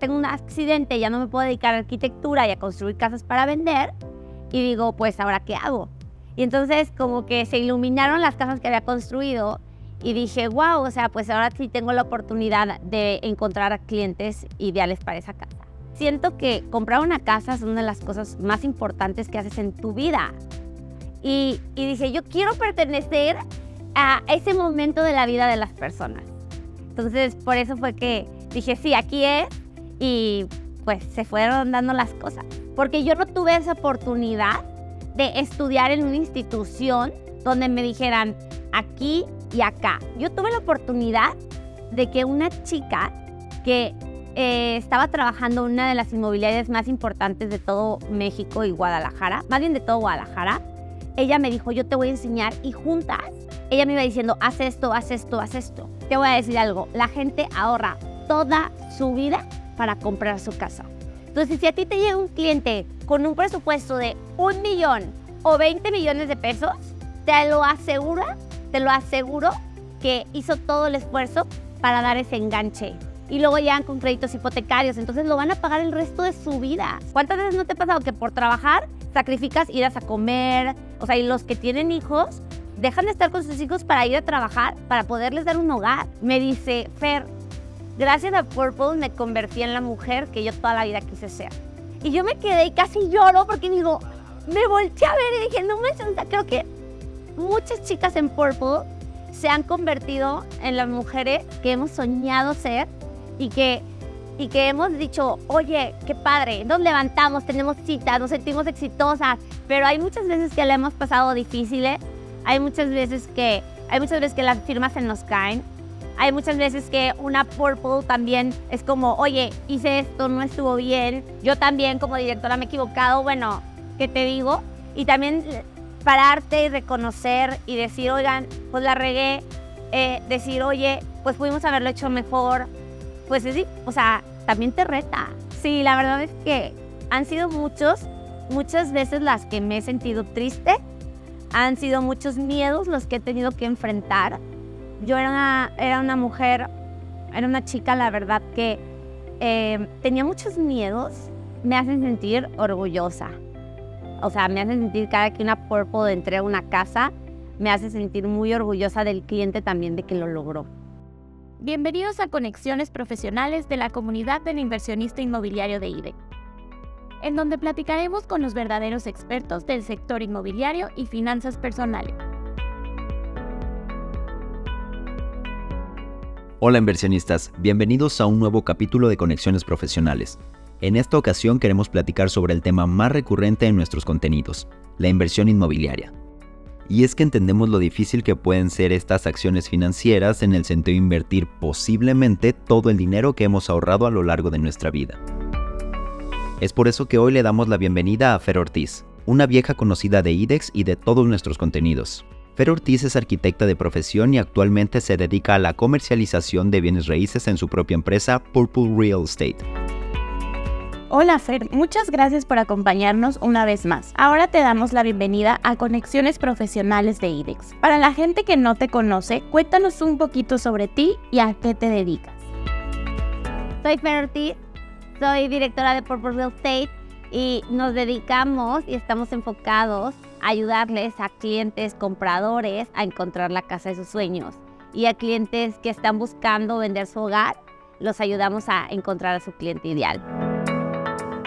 tengo un accidente, ya no me puedo dedicar a arquitectura y a construir casas para vender. Y digo, pues ahora qué hago. Y entonces como que se iluminaron las casas que había construido y dije, wow, o sea, pues ahora sí tengo la oportunidad de encontrar clientes ideales para esa casa. Siento que comprar una casa es una de las cosas más importantes que haces en tu vida. Y, y dije, yo quiero pertenecer a ese momento de la vida de las personas. Entonces, por eso fue que dije, sí, aquí es. Y pues se fueron dando las cosas. Porque yo no tuve esa oportunidad de estudiar en una institución donde me dijeran aquí y acá. Yo tuve la oportunidad de que una chica que eh, estaba trabajando en una de las inmobiliarias más importantes de todo México y Guadalajara, más bien de todo Guadalajara, ella me dijo, yo te voy a enseñar y juntas, ella me iba diciendo, haz esto, haz esto, haz esto. Te voy a decir algo, la gente ahorra toda su vida para comprar su casa. Entonces, si a ti te llega un cliente con un presupuesto de un millón o 20 millones de pesos, te lo aseguro, te lo aseguro que hizo todo el esfuerzo para dar ese enganche. Y luego llegan con créditos hipotecarios, entonces lo van a pagar el resto de su vida. ¿Cuántas veces no te ha pasado que por trabajar sacrificas ir a comer? O sea, y los que tienen hijos dejan de estar con sus hijos para ir a trabajar, para poderles dar un hogar. Me dice, Fer, gracias a Purple me convertí en la mujer que yo toda la vida quise ser. Y yo me quedé y casi lloro porque digo, me volteé a ver y dije, no me creo que muchas chicas en Purple se han convertido en las mujeres que hemos soñado ser y que, y que hemos dicho, oye, qué padre, nos levantamos, tenemos citas, nos sentimos exitosas, pero hay muchas veces que le hemos pasado difíciles, hay muchas veces que, hay muchas veces que las firmas se nos caen, hay muchas veces que una Purple también es como, oye, hice esto, no estuvo bien, yo también como directora me he equivocado, bueno, ¿qué te digo? Y también pararte y reconocer y decir, oigan, pues la regué, eh, decir, oye, pues pudimos haberlo hecho mejor, pues sí, o sea, también te reta. Sí, la verdad es que han sido muchos, muchas veces las que me he sentido triste, han sido muchos miedos los que he tenido que enfrentar. Yo era una, mujer, era una chica, la verdad, que eh, tenía muchos miedos, me hacen sentir orgullosa. O sea, me hacen sentir cada que una Purple entrega una casa, me hace sentir muy orgullosa del cliente también de que lo logró. Bienvenidos a Conexiones Profesionales de la comunidad del inversionista inmobiliario de IDEC, en donde platicaremos con los verdaderos expertos del sector inmobiliario y finanzas personales. Hola inversionistas, bienvenidos a un nuevo capítulo de Conexiones Profesionales. En esta ocasión queremos platicar sobre el tema más recurrente en nuestros contenidos, la inversión inmobiliaria. Y es que entendemos lo difícil que pueden ser estas acciones financieras en el sentido de invertir posiblemente todo el dinero que hemos ahorrado a lo largo de nuestra vida. Es por eso que hoy le damos la bienvenida a Fer Ortiz, una vieja conocida de IDEX y de todos nuestros contenidos. Fer Ortiz es arquitecta de profesión y actualmente se dedica a la comercialización de bienes raíces en su propia empresa Purple Real Estate. Hola Fer, muchas gracias por acompañarnos una vez más. Ahora te damos la bienvenida a Conexiones Profesionales de IDEX. Para la gente que no te conoce, cuéntanos un poquito sobre ti y a qué te dedicas. Soy Fer Ortiz, soy directora de Purple Real Estate y nos dedicamos y estamos enfocados ayudarles a clientes compradores a encontrar la casa de sus sueños y a clientes que están buscando vender su hogar, los ayudamos a encontrar a su cliente ideal.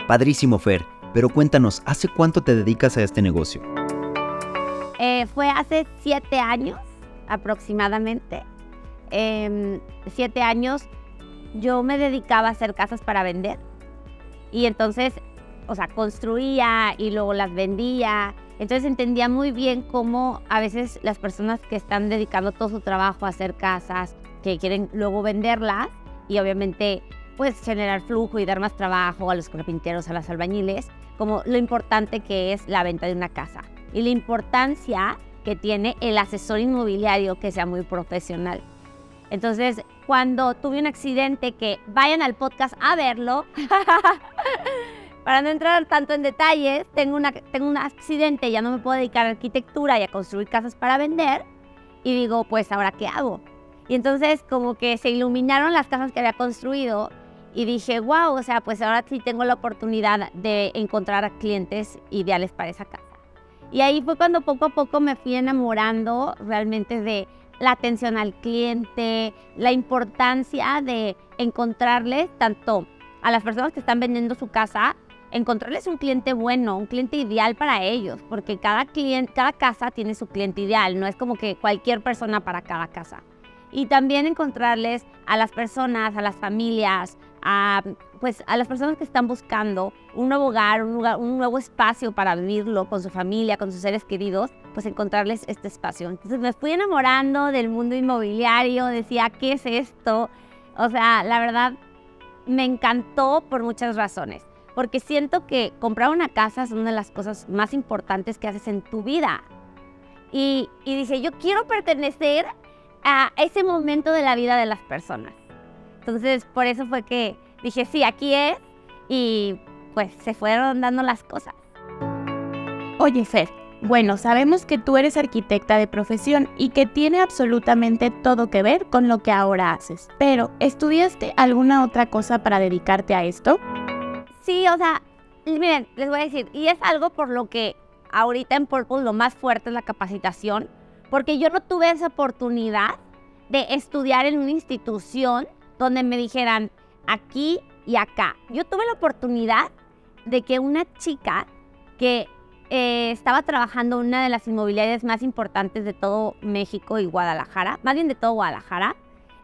Padrísimo, Fer. Pero cuéntanos, ¿hace cuánto te dedicas a este negocio? Eh, fue hace siete años aproximadamente. Eh, siete años yo me dedicaba a hacer casas para vender. Y entonces, o sea, construía y luego las vendía. Entonces entendía muy bien cómo a veces las personas que están dedicando todo su trabajo a hacer casas, que quieren luego venderlas y obviamente pues generar flujo y dar más trabajo a los carpinteros, a las albañiles, como lo importante que es la venta de una casa y la importancia que tiene el asesor inmobiliario que sea muy profesional. Entonces, cuando tuve un accidente, que vayan al podcast a verlo, para no entrar tanto en detalles, tengo, una, tengo un accidente, ya no me puedo dedicar a arquitectura y a construir casas para vender, y digo, pues ahora qué hago. Y entonces como que se iluminaron las casas que había construido y dije, wow, o sea, pues ahora sí tengo la oportunidad de encontrar clientes ideales para esa casa. Y ahí fue cuando poco a poco me fui enamorando realmente de la atención al cliente, la importancia de encontrarles tanto a las personas que están vendiendo su casa, encontrarles un cliente bueno, un cliente ideal para ellos, porque cada cliente, cada casa tiene su cliente ideal, no es como que cualquier persona para cada casa. Y también encontrarles a las personas, a las familias, a, pues, a las personas que están buscando un nuevo hogar, un, lugar, un nuevo espacio para vivirlo con su familia, con sus seres queridos, pues encontrarles este espacio. Entonces me fui enamorando del mundo inmobiliario, decía, ¿qué es esto? O sea, la verdad, me encantó por muchas razones. Porque siento que comprar una casa es una de las cosas más importantes que haces en tu vida. Y, y dije, yo quiero pertenecer a ese momento de la vida de las personas. Entonces, por eso fue que dije, sí, aquí es. Y pues se fueron dando las cosas. Oye, Fer, bueno, sabemos que tú eres arquitecta de profesión y que tiene absolutamente todo que ver con lo que ahora haces. Pero, ¿estudiaste alguna otra cosa para dedicarte a esto? Sí, o sea, miren, les voy a decir, y es algo por lo que ahorita en Purple lo más fuerte es la capacitación, porque yo no tuve esa oportunidad de estudiar en una institución donde me dijeran aquí y acá. Yo tuve la oportunidad de que una chica que eh, estaba trabajando en una de las inmobiliarias más importantes de todo México y Guadalajara, más bien de todo Guadalajara,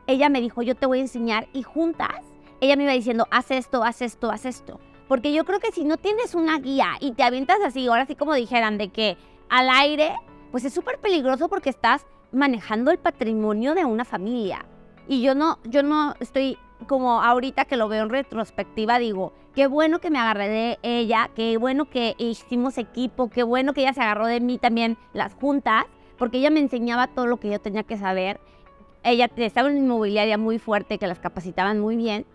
ella me dijo, yo te voy a enseñar y juntas, ella me iba diciendo, haz esto, haz esto, haz esto. Porque yo creo que si no tienes una guía y te avientas así, ahora sí como dijeran, de que al aire, pues es súper peligroso porque estás manejando el patrimonio de una familia. Y yo no, yo no estoy como ahorita que lo veo en retrospectiva, digo, qué bueno que me agarré de ella, qué bueno que hicimos equipo, qué bueno que ella se agarró de mí también las juntas, porque ella me enseñaba todo lo que yo tenía que saber. Ella estaba en una inmobiliaria muy fuerte, que las capacitaban muy bien.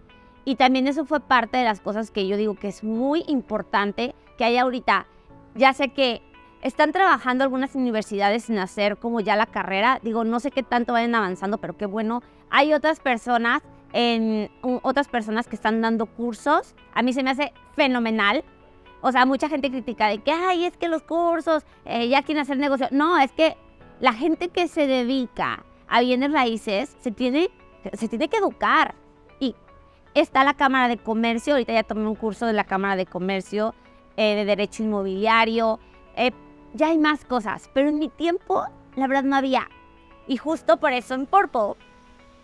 Y también eso fue parte de las cosas que yo digo que es muy importante que haya ahorita. Ya sé que están trabajando algunas universidades en hacer como ya la carrera. Digo, no sé qué tanto vayan avanzando, pero qué bueno. Hay otras personas otras personas que están dando cursos. A mí se me hace fenomenal. O sea, mucha gente critica de que, ay, es que los cursos, eh, ya quieren hacer negocio. No, es que la gente que se dedica a bienes raíces se tiene, se tiene que educar. Está la Cámara de Comercio, ahorita ya tomé un curso de la Cámara de Comercio, eh, de Derecho Inmobiliario, eh, ya hay más cosas, pero en mi tiempo, la verdad, no había. Y justo por eso en Purple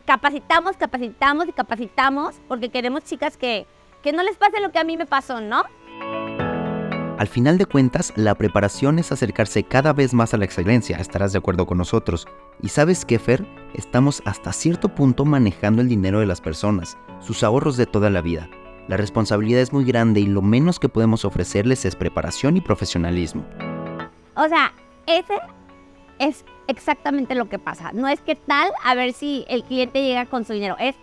capacitamos, capacitamos y capacitamos porque queremos chicas que, que no les pase lo que a mí me pasó, ¿no? Al final de cuentas, la preparación es acercarse cada vez más a la excelencia, estarás de acuerdo con nosotros. Y sabes qué, Fer, estamos hasta cierto punto manejando el dinero de las personas, sus ahorros de toda la vida. La responsabilidad es muy grande y lo menos que podemos ofrecerles es preparación y profesionalismo. O sea, ese es exactamente lo que pasa. No es que tal a ver si el cliente llega con su dinero. Es,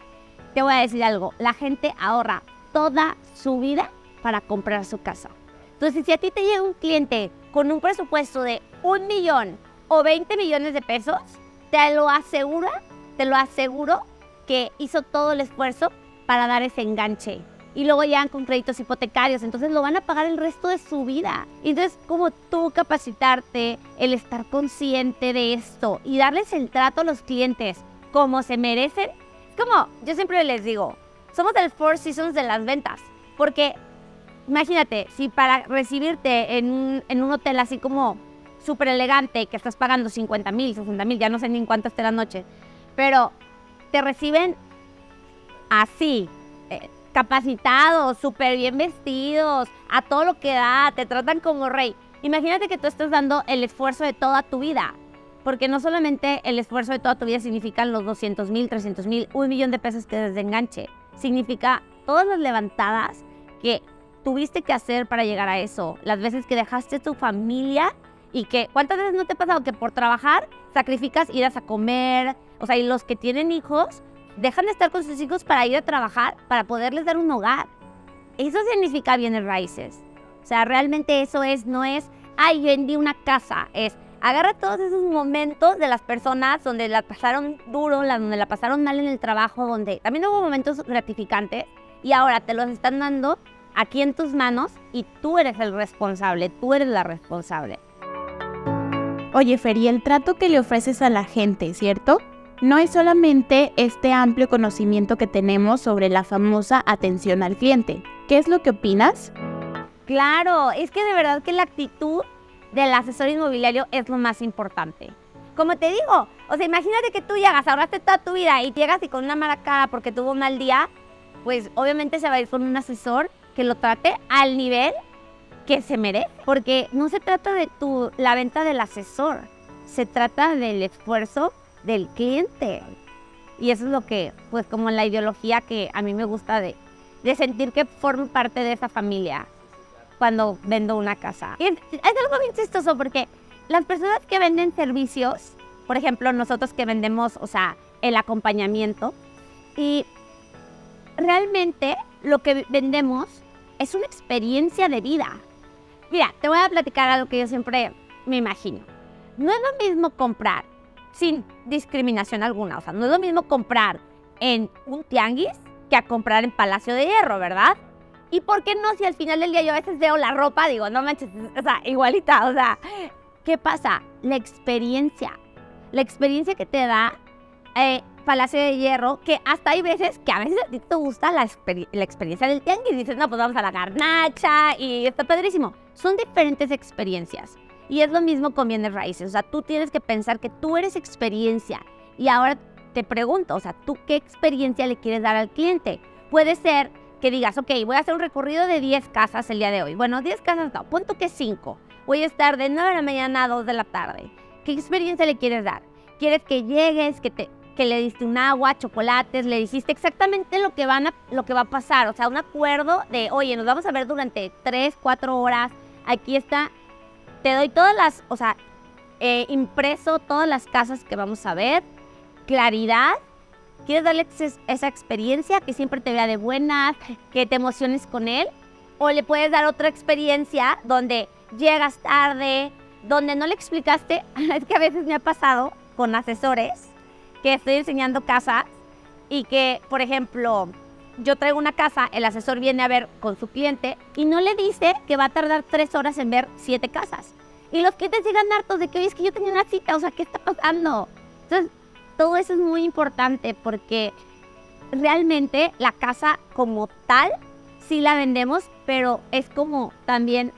te voy a decir algo, la gente ahorra toda su vida para comprar su casa. Entonces, si a ti te llega un cliente con un presupuesto de un millón o 20 millones de pesos, te lo aseguro, te lo aseguro que hizo todo el esfuerzo para dar ese enganche y luego llegan con créditos hipotecarios, entonces lo van a pagar el resto de su vida. Entonces, como tú capacitarte, el estar consciente de esto y darles el trato a los clientes como se merecen, como yo siempre les digo, somos del Four Seasons de las ventas, porque imagínate, si para recibirte en un, en un hotel así como súper elegante, que estás pagando 50 mil, 60 mil, ya no sé ni en cuánto esté la noche, pero te reciben así, eh, capacitados, súper bien vestidos, a todo lo que da, te tratan como rey. Imagínate que tú estás dando el esfuerzo de toda tu vida. Porque no solamente el esfuerzo de toda tu vida significan los 200 mil, 300 mil, un millón de pesos que desde enganche. Significa todas las levantadas que tuviste que hacer para llegar a eso. Las veces que dejaste tu familia y que, ¿cuántas veces no te ha pasado que por trabajar sacrificas ir a comer? O sea, y los que tienen hijos dejan de estar con sus hijos para ir a trabajar, para poderles dar un hogar. Eso significa bienes raíces. O sea, realmente eso es, no es, ay, vendí una casa, es, agarra todos esos momentos de las personas donde la pasaron duro, donde la pasaron mal en el trabajo, donde también hubo momentos gratificantes, y ahora te los están dando aquí en tus manos y tú eres el responsable, tú eres la responsable. Oye, Fer, y el trato que le ofreces a la gente, ¿cierto? No es solamente este amplio conocimiento que tenemos sobre la famosa atención al cliente. ¿Qué es lo que opinas? Claro, es que de verdad que la actitud del asesor inmobiliario es lo más importante. Como te digo, o sea, imagínate que tú llegas, ahorraste toda tu vida y llegas y con una mala cara porque tuvo un mal día, pues obviamente se va a ir con un asesor que lo trate al nivel que se merece. Porque no se trata de tu, la venta del asesor, se trata del esfuerzo del cliente. Y eso es lo que, pues como la ideología que a mí me gusta de, de sentir que formo parte de esa familia cuando vendo una casa. Y es, es algo bien chistoso porque las personas que venden servicios, por ejemplo, nosotros que vendemos, o sea, el acompañamiento, y realmente lo que vendemos es una experiencia de vida. Mira, te voy a platicar algo que yo siempre me imagino. No es lo mismo comprar sin discriminación alguna, o sea, no es lo mismo comprar en un tianguis que a comprar en Palacio de Hierro, ¿verdad? ¿Y por qué no si al final del día yo a veces veo la ropa, digo, no manches, o sea, igualita, o sea, ¿qué pasa? La experiencia, la experiencia que te da eh, Palacio de Hierro, que hasta hay veces que a veces a ti te gusta la, experiencia del tianguis. Dices, no, pues vamos a la garnacha y está padrísimo. Son diferentes experiencias. Y es lo mismo con bienes raíces. O sea, tú tienes que pensar que tú eres experiencia. Y ahora te pregunto, o sea, ¿tú qué experiencia le quieres dar al cliente? Puede ser que digas, ok, voy a hacer un recorrido de 10 casas el día de hoy. Bueno, 10 casas no, punto que 5. Voy a estar de 9 de la mañana a 2 de la tarde. ¿Qué experiencia le quieres dar? ¿Quieres que llegues, que te que le diste un agua, chocolates, le dijiste exactamente lo que, van a, lo que va a pasar. O sea, un acuerdo de, oye, nos vamos a ver durante 3, 4 horas. Aquí está, te doy todas las, o sea, eh, impreso todas las casas que vamos a ver. Claridad. ¿Quieres darle esa experiencia que siempre te vea de buenas, que te emociones con él? O le puedes dar otra experiencia donde llegas tarde, donde no le explicaste. Es que a veces me ha pasado con asesores que estoy enseñando casas y que, por ejemplo, yo traigo una casa, el asesor viene a ver con su cliente y no le dice que va a tardar tres horas en ver siete casas. Y los clientes llegan hartos de que, oye, es que yo tenía una cita, o sea, ¿qué está pasando? Entonces, todo eso es muy importante porque realmente la casa como tal sí la vendemos, pero es como también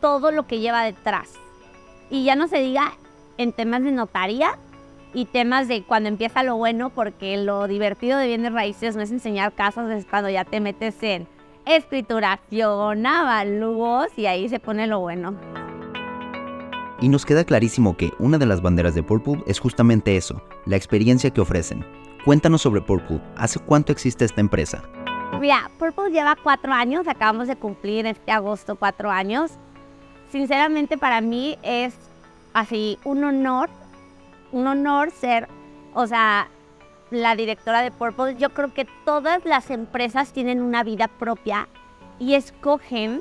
todo lo que lleva detrás. Y ya no se diga en temas de notaría, y temas de cuando empieza lo bueno, porque lo divertido de bienes raíces no es enseñar casas, es cuando ya te metes en escrituración, avalúos y ahí se pone lo bueno. Y nos queda clarísimo que una de las banderas de Purple es justamente eso, la experiencia que ofrecen. Cuéntanos sobre Purple, ¿hace cuánto existe esta empresa? Mira, Purple lleva cuatro años, acabamos de cumplir este agosto cuatro años. Sinceramente para mí es así un honor un honor ser, o sea, la directora de Purple. Yo creo que todas las empresas tienen una vida propia y escogen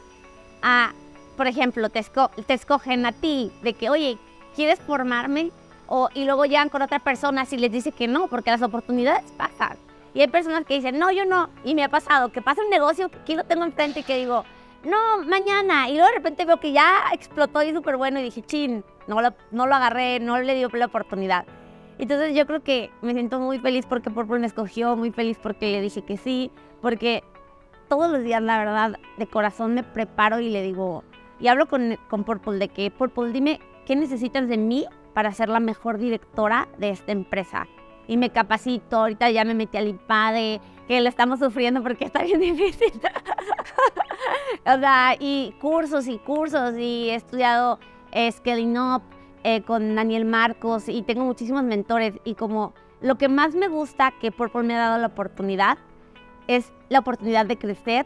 a, por ejemplo, te, escogen a ti de que, oye, ¿quieres formarme? O, y luego llegan con otra persona y les dice que no, porque las oportunidades pasan. Y hay personas que dicen, no, yo no. Y me ha pasado que pasa un negocio que aquí lo tengo enfrente y que digo, no, mañana. Y luego de repente veo que ya explotó y súper bueno y dije, chin, no lo, no lo agarré, no le dio la oportunidad. Entonces yo creo que me siento muy feliz porque Purple me escogió, muy feliz porque le dije que sí, porque todos los días, la verdad, de corazón me preparo y le digo, y hablo con, con Purple de que, Purple, dime, ¿qué necesitas de mí para ser la mejor directora de esta empresa? Y me capacito, ahorita ya me metí al IPADE, que lo estamos sufriendo porque está bien difícil. o sea, y cursos y cursos, y he estudiado Scaling Up eh, con Daniel Marcos y tengo muchísimos mentores y como lo que más me gusta que Purple me ha dado la oportunidad es la oportunidad de crecer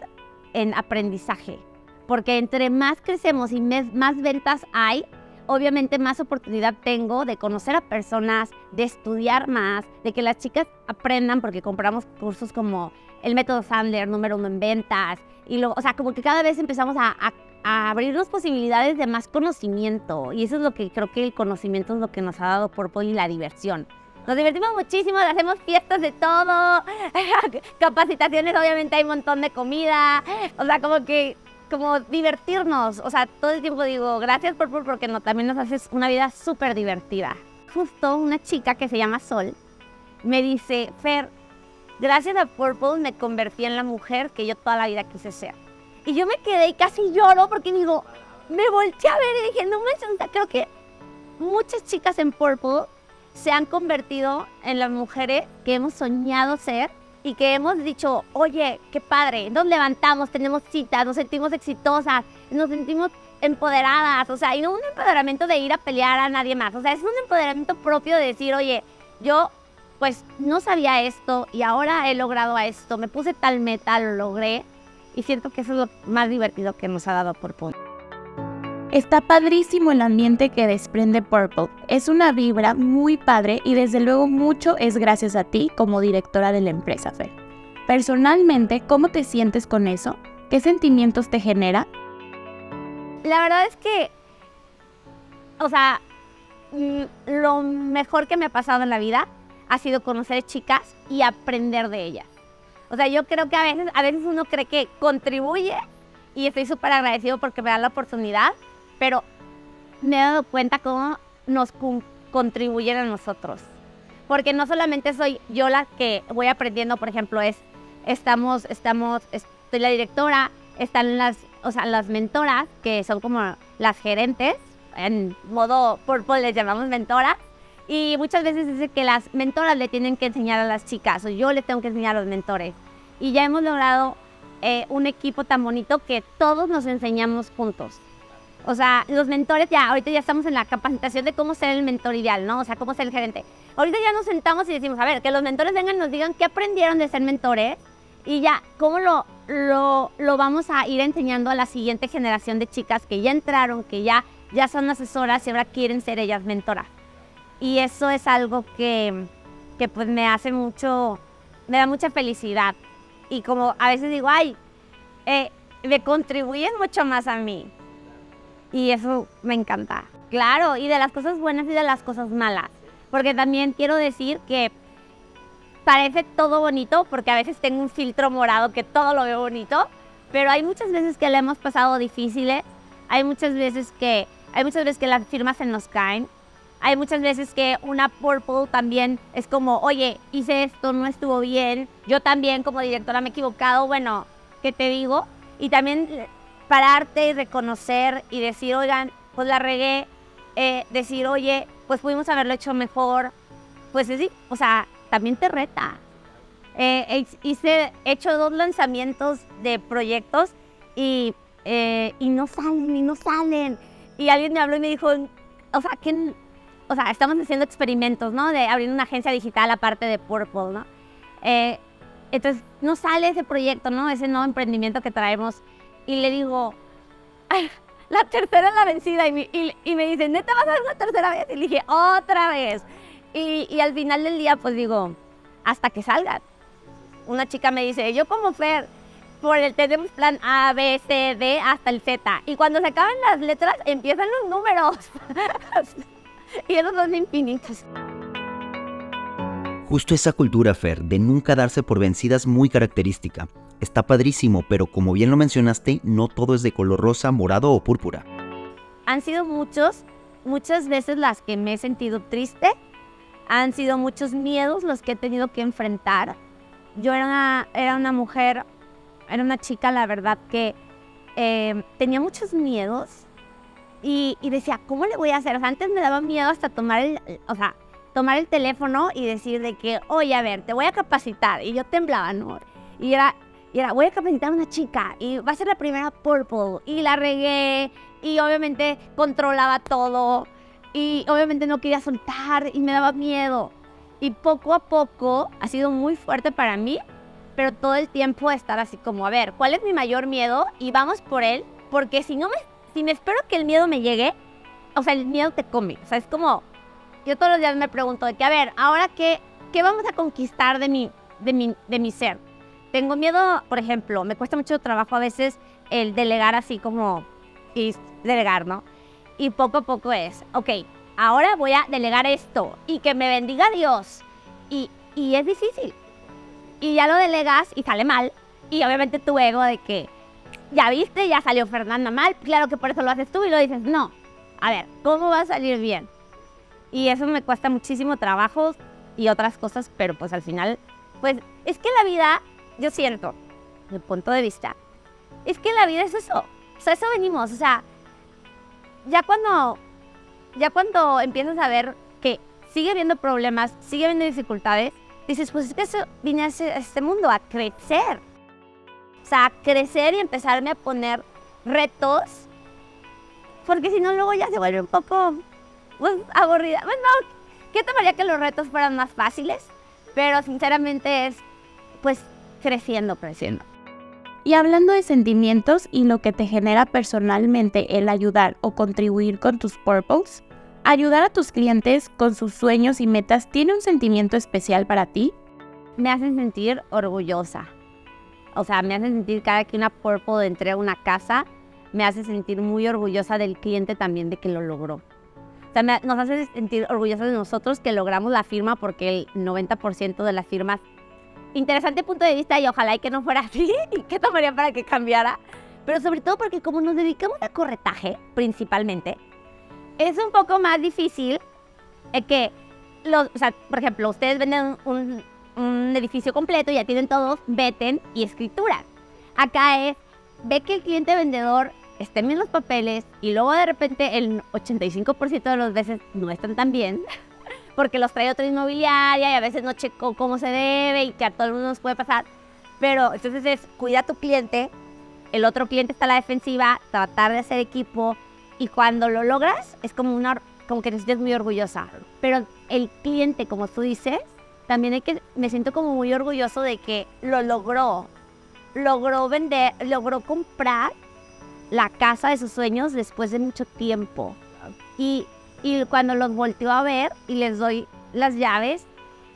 en aprendizaje. Porque entre más crecemos y más ventas hay, obviamente más oportunidad tengo de conocer a personas, de estudiar más, de que las chicas aprendan, porque compramos cursos como el método Sandler, número uno en ventas, y luego, o sea, como que cada vez empezamos a abrirnos posibilidades de más conocimiento. Y eso es lo que creo que el conocimiento es lo que nos ha dado por y la diversión. Nos divertimos muchísimo, hacemos fiestas de todo, capacitaciones, obviamente hay un montón de comida, o sea, como que, como divertirnos, o sea, todo el tiempo digo, gracias por porque no, también nos haces una vida súper divertida. Justo una chica que se llama Sol me dice, Fer, gracias a Purple me convertí en la mujer que yo toda la vida quise ser. Y yo me quedé y casi lloro porque digo, me volteé a ver y dije, no me creo que muchas chicas en Purple se han convertido en las mujeres que hemos soñado ser y que hemos dicho, oye, qué padre, nos levantamos, tenemos citas, nos sentimos exitosas, nos sentimos empoderadas, o sea, y no un empoderamiento de ir a pelear a nadie más, o sea, es un empoderamiento propio de decir, oye, yo pues no sabía esto y ahora he logrado esto, me puse tal meta, lo logré y siento que eso es lo más divertido que nos ha dado Purple. Está padrísimo el ambiente que desprende Purple. Es una vibra muy padre y desde luego mucho es gracias a ti como directora de la empresa, Fer. Personalmente, ¿cómo te sientes con eso? ¿Qué sentimientos te genera? La verdad es que, o sea, mm, lo mejor que me ha pasado en la vida ha sido conocer chicas y aprender de ellas. O sea, yo creo que a veces, a veces uno cree que contribuye y estoy súper agradecido porque me dan la oportunidad, pero me he dado cuenta cómo nos contribuyen a nosotros. Porque no solamente soy yo la que voy aprendiendo, por ejemplo, es, estamos, estamos, estoy la directora, están las, o sea, las mentoras, que son como las gerentes, en modo purple les llamamos mentoras, y muchas veces es que las mentoras le tienen que enseñar a las chicas, o yo le tengo que enseñar a los mentores. Y ya hemos logrado eh, un equipo tan bonito que todos nos enseñamos juntos. O sea, los mentores ya, ahorita ya estamos en la capacitación de cómo ser el mentor ideal, ¿no? O sea, cómo ser el gerente. Ahorita ya nos sentamos y decimos, a ver, que los mentores vengan y nos digan qué aprendieron de ser mentores y ya, cómo lo, lo, lo vamos a ir enseñando a la siguiente generación de chicas que ya entraron, que ya, ya son asesoras y ahora quieren ser ellas mentoras. Y eso es algo que, que pues me hace mucho, me da mucha felicidad. Y como a veces digo, ay, eh, me contribuyen mucho más a mí. Y eso me encanta. Claro, y de las cosas buenas y de las cosas malas. Porque también quiero decir que parece todo bonito, porque a veces tengo un filtro morado que todo lo veo bonito, pero hay muchas veces que le hemos pasado difíciles, hay muchas veces que, hay muchas veces que las firmas se nos caen, hay muchas veces que una Purple también es como, oye, hice esto, no estuvo bien. Yo también como directora me he equivocado. Bueno, ¿qué te digo? Y también pararte y reconocer y decir, oigan, pues la regué. Eh, decir, oye, pues pudimos haberlo hecho mejor. Pues sí, o sea, también te reta. Eh, hice, he hecho dos lanzamientos de proyectos y, eh, y no salen, y no salen. Y alguien me habló y me dijo, o sea, que o sea, estamos haciendo experimentos, ¿no? De abrir una agencia digital aparte de Purple, ¿no? Eh, entonces, no sale ese proyecto, ¿no? Ese nuevo emprendimiento que traemos. Y le digo, la tercera es la vencida. Y me, y, dice, ¿neta vas a hacer una tercera vez? Y le dije, otra vez. Y, al final del día, pues digo, hasta que salga. Una chica me dice, yo como Fer, por el tenemos plan A, B, C, D hasta el Z. Y cuando se acaban las letras, empiezan los números. y esos son infinitos. Justo esa cultura, Fer, de nunca darse por vencidas muy característica. Está padrísimo, pero como bien lo mencionaste, no todo es de color rosa, morado o púrpura. Han sido muchos, muchas veces las que me he sentido triste. Han sido muchos miedos los que he tenido que enfrentar. Yo era una, era una mujer, era una chica, la verdad, que eh, tenía muchos miedos y, decía, ¿cómo le voy a hacer? O sea, antes me daba miedo hasta tomar el, o sea, tomar el teléfono y decir de que, oye, a ver, te voy a capacitar. Y yo temblaba, ¿no? Y era, y era, voy a capacitar a una chica y va a ser la primera Purple. Y la regué y obviamente controlaba todo. Y obviamente no quería soltar y me daba miedo. Y poco a poco ha sido muy fuerte para mí, pero todo el tiempo estar así como, a ver, ¿cuál es mi mayor miedo? Y vamos por él, porque si no me si me espero que el miedo me llegue, o sea, el miedo te come. O sea, es como, yo todos los días me pregunto de que, a ver, ahora qué, qué vamos a conquistar de mi, de mi, de mi ser. Tengo miedo, por ejemplo, me cuesta mucho trabajo a veces el delegar así como, y delegar, ¿no? Y poco a poco es, ok, ahora voy a delegar esto y que me bendiga Dios. Y, y es difícil. Y ya lo delegas y sale mal. Y obviamente tu ego de que, ya viste, ya salió Fernanda mal, claro que por eso lo haces tú y lo dices, no. A ver, ¿cómo va a salir bien? Y eso me cuesta muchísimo trabajo y otras cosas, pero pues al final, pues es que la vida, yo siento, de punto de vista, es que la vida es eso. O sea, eso venimos. O sea, ya cuando, ya cuando empiezas a ver que sigue habiendo problemas, sigue habiendo dificultades, dices, pues es que eso vine a este mundo, a crecer. O sea, a crecer y empezarme a poner retos. Porque si no, luego ya se vuelve un poco pues, aburrida. Bueno, ¿qué tomaría que los retos fueran más fáciles? Pero sinceramente es, pues, creciendo, creciendo. Y hablando de sentimientos y lo que te genera personalmente el ayudar o contribuir con tus purples, ayudar a tus clientes con sus sueños y metas tiene un sentimiento especial para ti? Me hacen sentir orgullosa. O sea, me hacen sentir cada que una purple entrega una casa, me hace sentir muy orgullosa del cliente también de que lo logró. O sea, nos hace sentir orgullosa de nosotros que logramos la firma porque el 90% de las firmas interesante punto de vista y ojalá y que no fuera así y qué tomaría para que cambiara. Pero sobre todo porque como nos dedicamos a corretaje principalmente, es un poco más difícil eh, que, los, o sea, por ejemplo, ustedes venden un, un edificio completo, ya tienen todos, veten y escritura. Acá es, ve que el cliente vendedor estén bien los papeles y luego de repente el 85% de las veces no están tan bien porque los trae otra inmobiliaria y a veces no checó cómo se debe y que a todo el mundo nos puede pasar. Pero entonces es cuida a tu cliente, el otro cliente está a la defensiva, tratar de hacer equipo y cuando lo logras es como una como que te sientes muy orgullosa. Pero el cliente, como tú dices, también hay que me siento como muy orgulloso de que lo logró. Logró vender, logró comprar la casa de sus sueños después de mucho tiempo. Y y cuando los volteo a ver y les doy las llaves,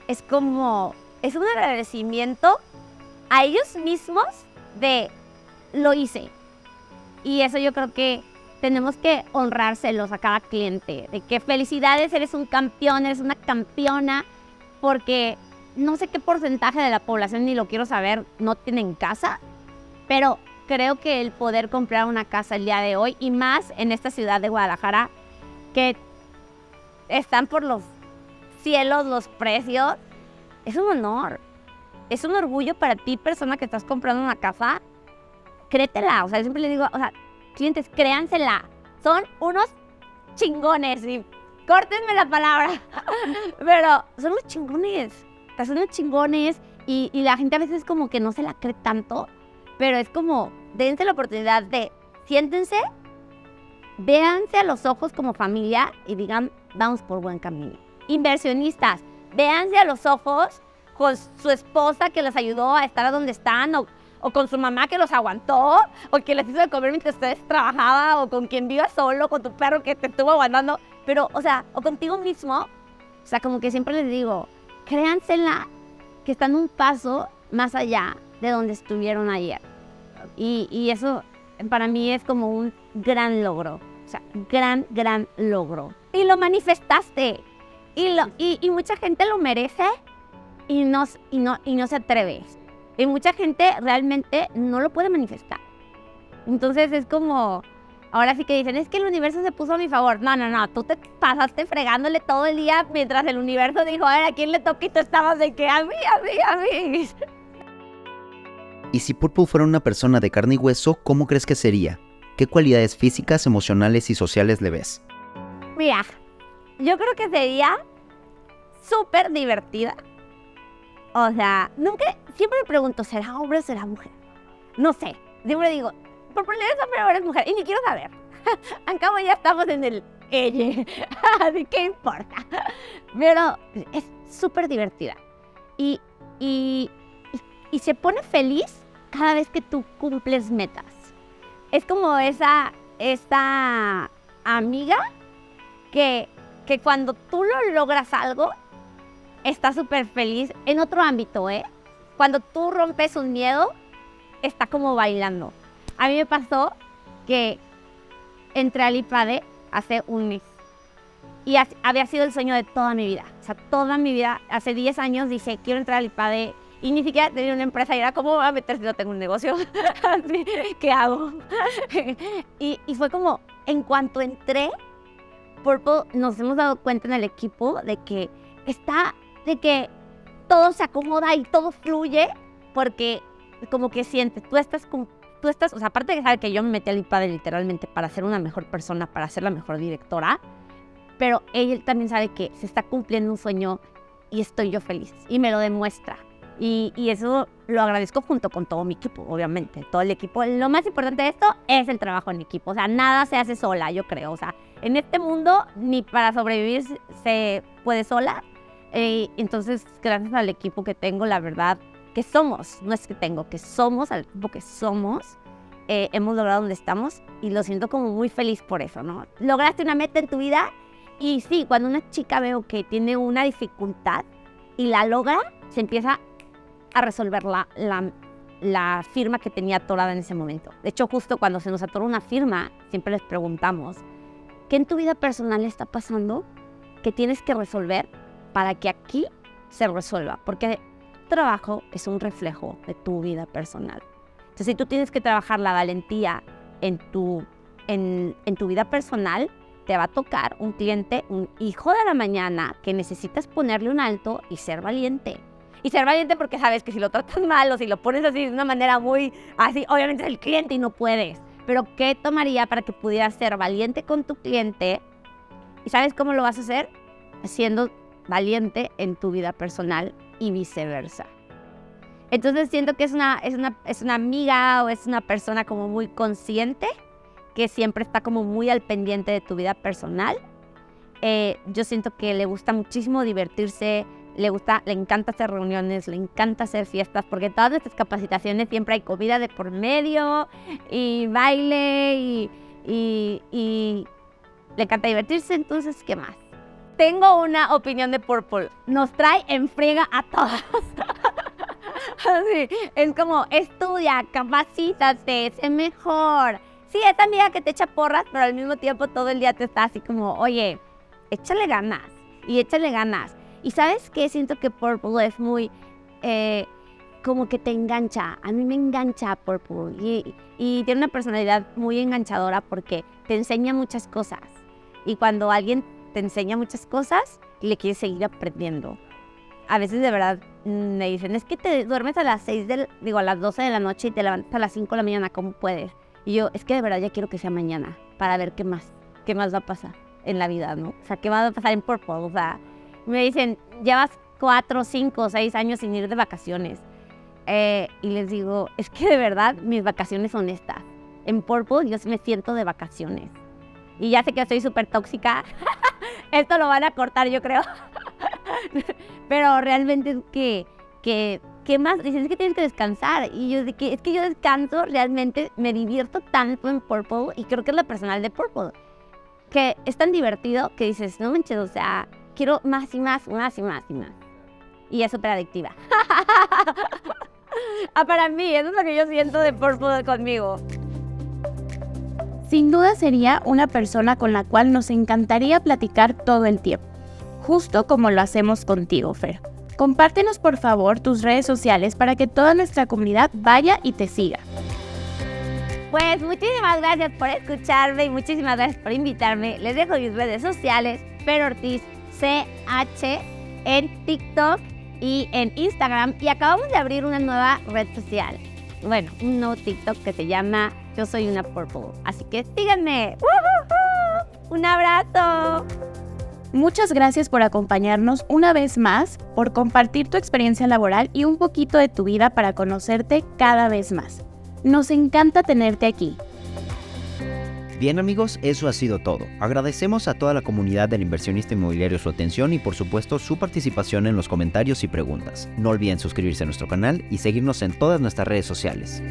es como, es un agradecimiento a ellos mismos de lo hice. Y eso yo creo que tenemos que honrárselos a cada cliente, de que felicidades, eres un campeón, eres una campeona, porque no sé qué porcentaje de la población, ni lo quiero saber, no tienen casa, pero creo que el poder comprar una casa el día de hoy, y más en esta ciudad de Guadalajara, que están por los cielos los precios, es un honor. Es un orgullo para ti, persona que estás comprando una casa. Créetela. O sea, yo siempre le digo, o sea, clientes, créansela. Son unos chingones. Y córtenme la palabra. Pero son unos chingones. son unos chingones. Y, y la gente a veces como que no se la cree tanto. Pero es como, dense la oportunidad de siéntense, véanse a los ojos como familia y digan, vamos por buen camino. Inversionistas, véanse a los ojos con su esposa que les ayudó a estar a donde están, o, con su mamá que los aguantó, o que les hizo de comer mientras ustedes trabajaban, o con quien viva solo, con tu perro que te estuvo aguantando, pero, o sea, o contigo mismo. O sea, como que siempre les digo, créansela que están un paso más allá de donde estuvieron ayer. Y, y eso para mí es como un gran logro. O sea, gran, gran logro y lo manifestaste. Y, lo, y, mucha gente lo merece y no, y, no, y no se atreve. Y mucha gente realmente no lo puede manifestar. Entonces es como, ahora sí que dicen, es que el universo se puso a mi favor. No, no, no, tú te pasaste fregándole todo el día mientras el universo dijo, a ver, ¿a quién le toca? Y tú estabas de que a mí, a mí, a mí. Y si Purple fuera una persona de carne y hueso, ¿cómo crees que sería? ¿Qué cualidades físicas, emocionales y sociales le ves? Mira, yo creo que sería súper divertida. O sea, nunca, siempre me pregunto, ¿será hombre o será mujer? No sé, siempre digo, por poner es hombre o eres mujer, y ni quiero saber. Al cabo ya estamos en el ella, así que importa. Pero es súper divertida. Y, y, y se pone feliz cada vez que tú cumples metas. Es como esa, esta amiga que, que cuando tú lo logras algo, está súper feliz en otro ámbito, ¿eh? Cuando tú rompes un miedo, está como bailando. A mí me pasó que entré al IPADE hace un mes y había sido el sueño de toda mi vida. O sea, toda mi vida, hace 10 años dije, quiero entrar al IPADE y ni siquiera tenía una empresa y era, ¿cómo voy a meter si no tengo un negocio? ¿Qué hago? y, y fue como, en cuanto entré, Purple nos hemos dado cuenta en el equipo de que está, de que todo se acomoda y todo fluye porque como que sientes, tú estás con, tú estás, o sea, aparte de saber que yo me metí al IPADE literalmente para ser una mejor persona, para ser la mejor directora, pero él también sabe que se está cumpliendo un sueño y estoy yo feliz y me lo demuestra. Y, y, eso lo agradezco junto con todo mi equipo, obviamente, todo el equipo. Lo más importante de esto es el trabajo en equipo. O sea, nada se hace sola, yo creo. O sea, en este mundo ni para sobrevivir se puede sola. Eh, entonces, gracias al equipo que tengo, la verdad, que somos, no es que tengo, que somos, al equipo que somos, eh, hemos logrado donde estamos y lo siento como muy feliz por eso, ¿no? Lograste una meta en tu vida y sí, cuando una chica veo que tiene una dificultad y la logra, se empieza a resolver la, la, firma que tenía atorada en ese momento. De hecho, justo cuando se nos atora una firma, siempre les preguntamos, ¿qué en tu vida personal está pasando que tienes que resolver para que aquí se resuelva? Porque trabajo es un reflejo de tu vida personal. Entonces, si tú tienes que trabajar la valentía en tu, en, en tu vida personal, te va a tocar un cliente, un hijo de la mañana, que necesitas ponerle un alto y ser valiente. Y ser valiente porque sabes que si lo tratas mal o si lo pones así de una manera muy así, obviamente es el cliente y no puedes. Pero ¿qué tomaría para que pudieras ser valiente con tu cliente? ¿Y sabes cómo lo vas a hacer? Siendo valiente en tu vida personal y viceversa. Entonces siento que es una, es una, es una amiga o es una persona como muy consciente que siempre está como muy al pendiente de tu vida personal. Eh, yo siento que le gusta muchísimo divertirse, le gusta, le encanta hacer reuniones, le encanta hacer fiestas, porque todas nuestras capacitaciones siempre hay comida de por medio y baile y, le encanta divertirse, entonces, ¿qué más? Tengo una opinión de Purple. Nos trae en friega a todas. Es como, estudia, capacítate, sé mejor sí, esa amiga que te echa porras, pero al mismo tiempo todo el día te está así como, oye, échale ganas y échale ganas. Y sabes qué, siento que Purple es muy, eh, como que te engancha. A mí me engancha Purple y, y tiene una personalidad muy enganchadora porque te enseña muchas cosas. Y cuando alguien te enseña muchas cosas, le quieres seguir aprendiendo. A veces de verdad me dicen, es que te duermes a las 6 del, digo, a las 12 de la noche y te levantas a las 5 de la mañana, ¿cómo puedes? Y yo, es que de verdad ya quiero que sea mañana para ver qué más, qué más va a pasar en la vida, ¿no? O sea, qué va a pasar en Purple. O sea, me dicen, llevas cuatro, cinco, seis años sin ir de vacaciones. Eh, y les digo, es que de verdad mis vacaciones son estas. En Purple yo me siento de vacaciones. Y ya sé que soy súper tóxica. Esto lo van a cortar, yo creo. Pero realmente es que, que ¿qué más? Dices, es que tienes que descansar. Y yo de que es que yo descanso, realmente me divierto tanto en Purple y creo que es la personal de Purple. Que es tan divertido que dices, no manches, o sea, quiero más y más, más y más y más. Y es súper adictiva. ah, para mí, eso es lo que yo siento de Purple conmigo. Sin duda sería una persona con la cual nos encantaría platicar todo el tiempo, justo como lo hacemos contigo, Fer. Compártenos por favor tus redes sociales para que toda nuestra comunidad vaya y te siga. Pues muchísimas gracias por escucharme y muchísimas gracias por invitarme. Les dejo mis redes sociales, Fer Ortiz CH en TikTok y en Instagram. Y acabamos de abrir una nueva red social. Bueno, un nuevo TikTok que se llama Yo Soy una Purple. Así que síganme. Un abrazo. Muchas gracias por acompañarnos una vez más, por compartir tu experiencia laboral y un poquito de tu vida para conocerte cada vez más. Nos encanta tenerte aquí. Bien amigos, eso ha sido todo. Agradecemos a toda la comunidad del inversionista inmobiliario su atención y por supuesto su participación en los comentarios y preguntas. No olviden suscribirse a nuestro canal y seguirnos en todas nuestras redes sociales.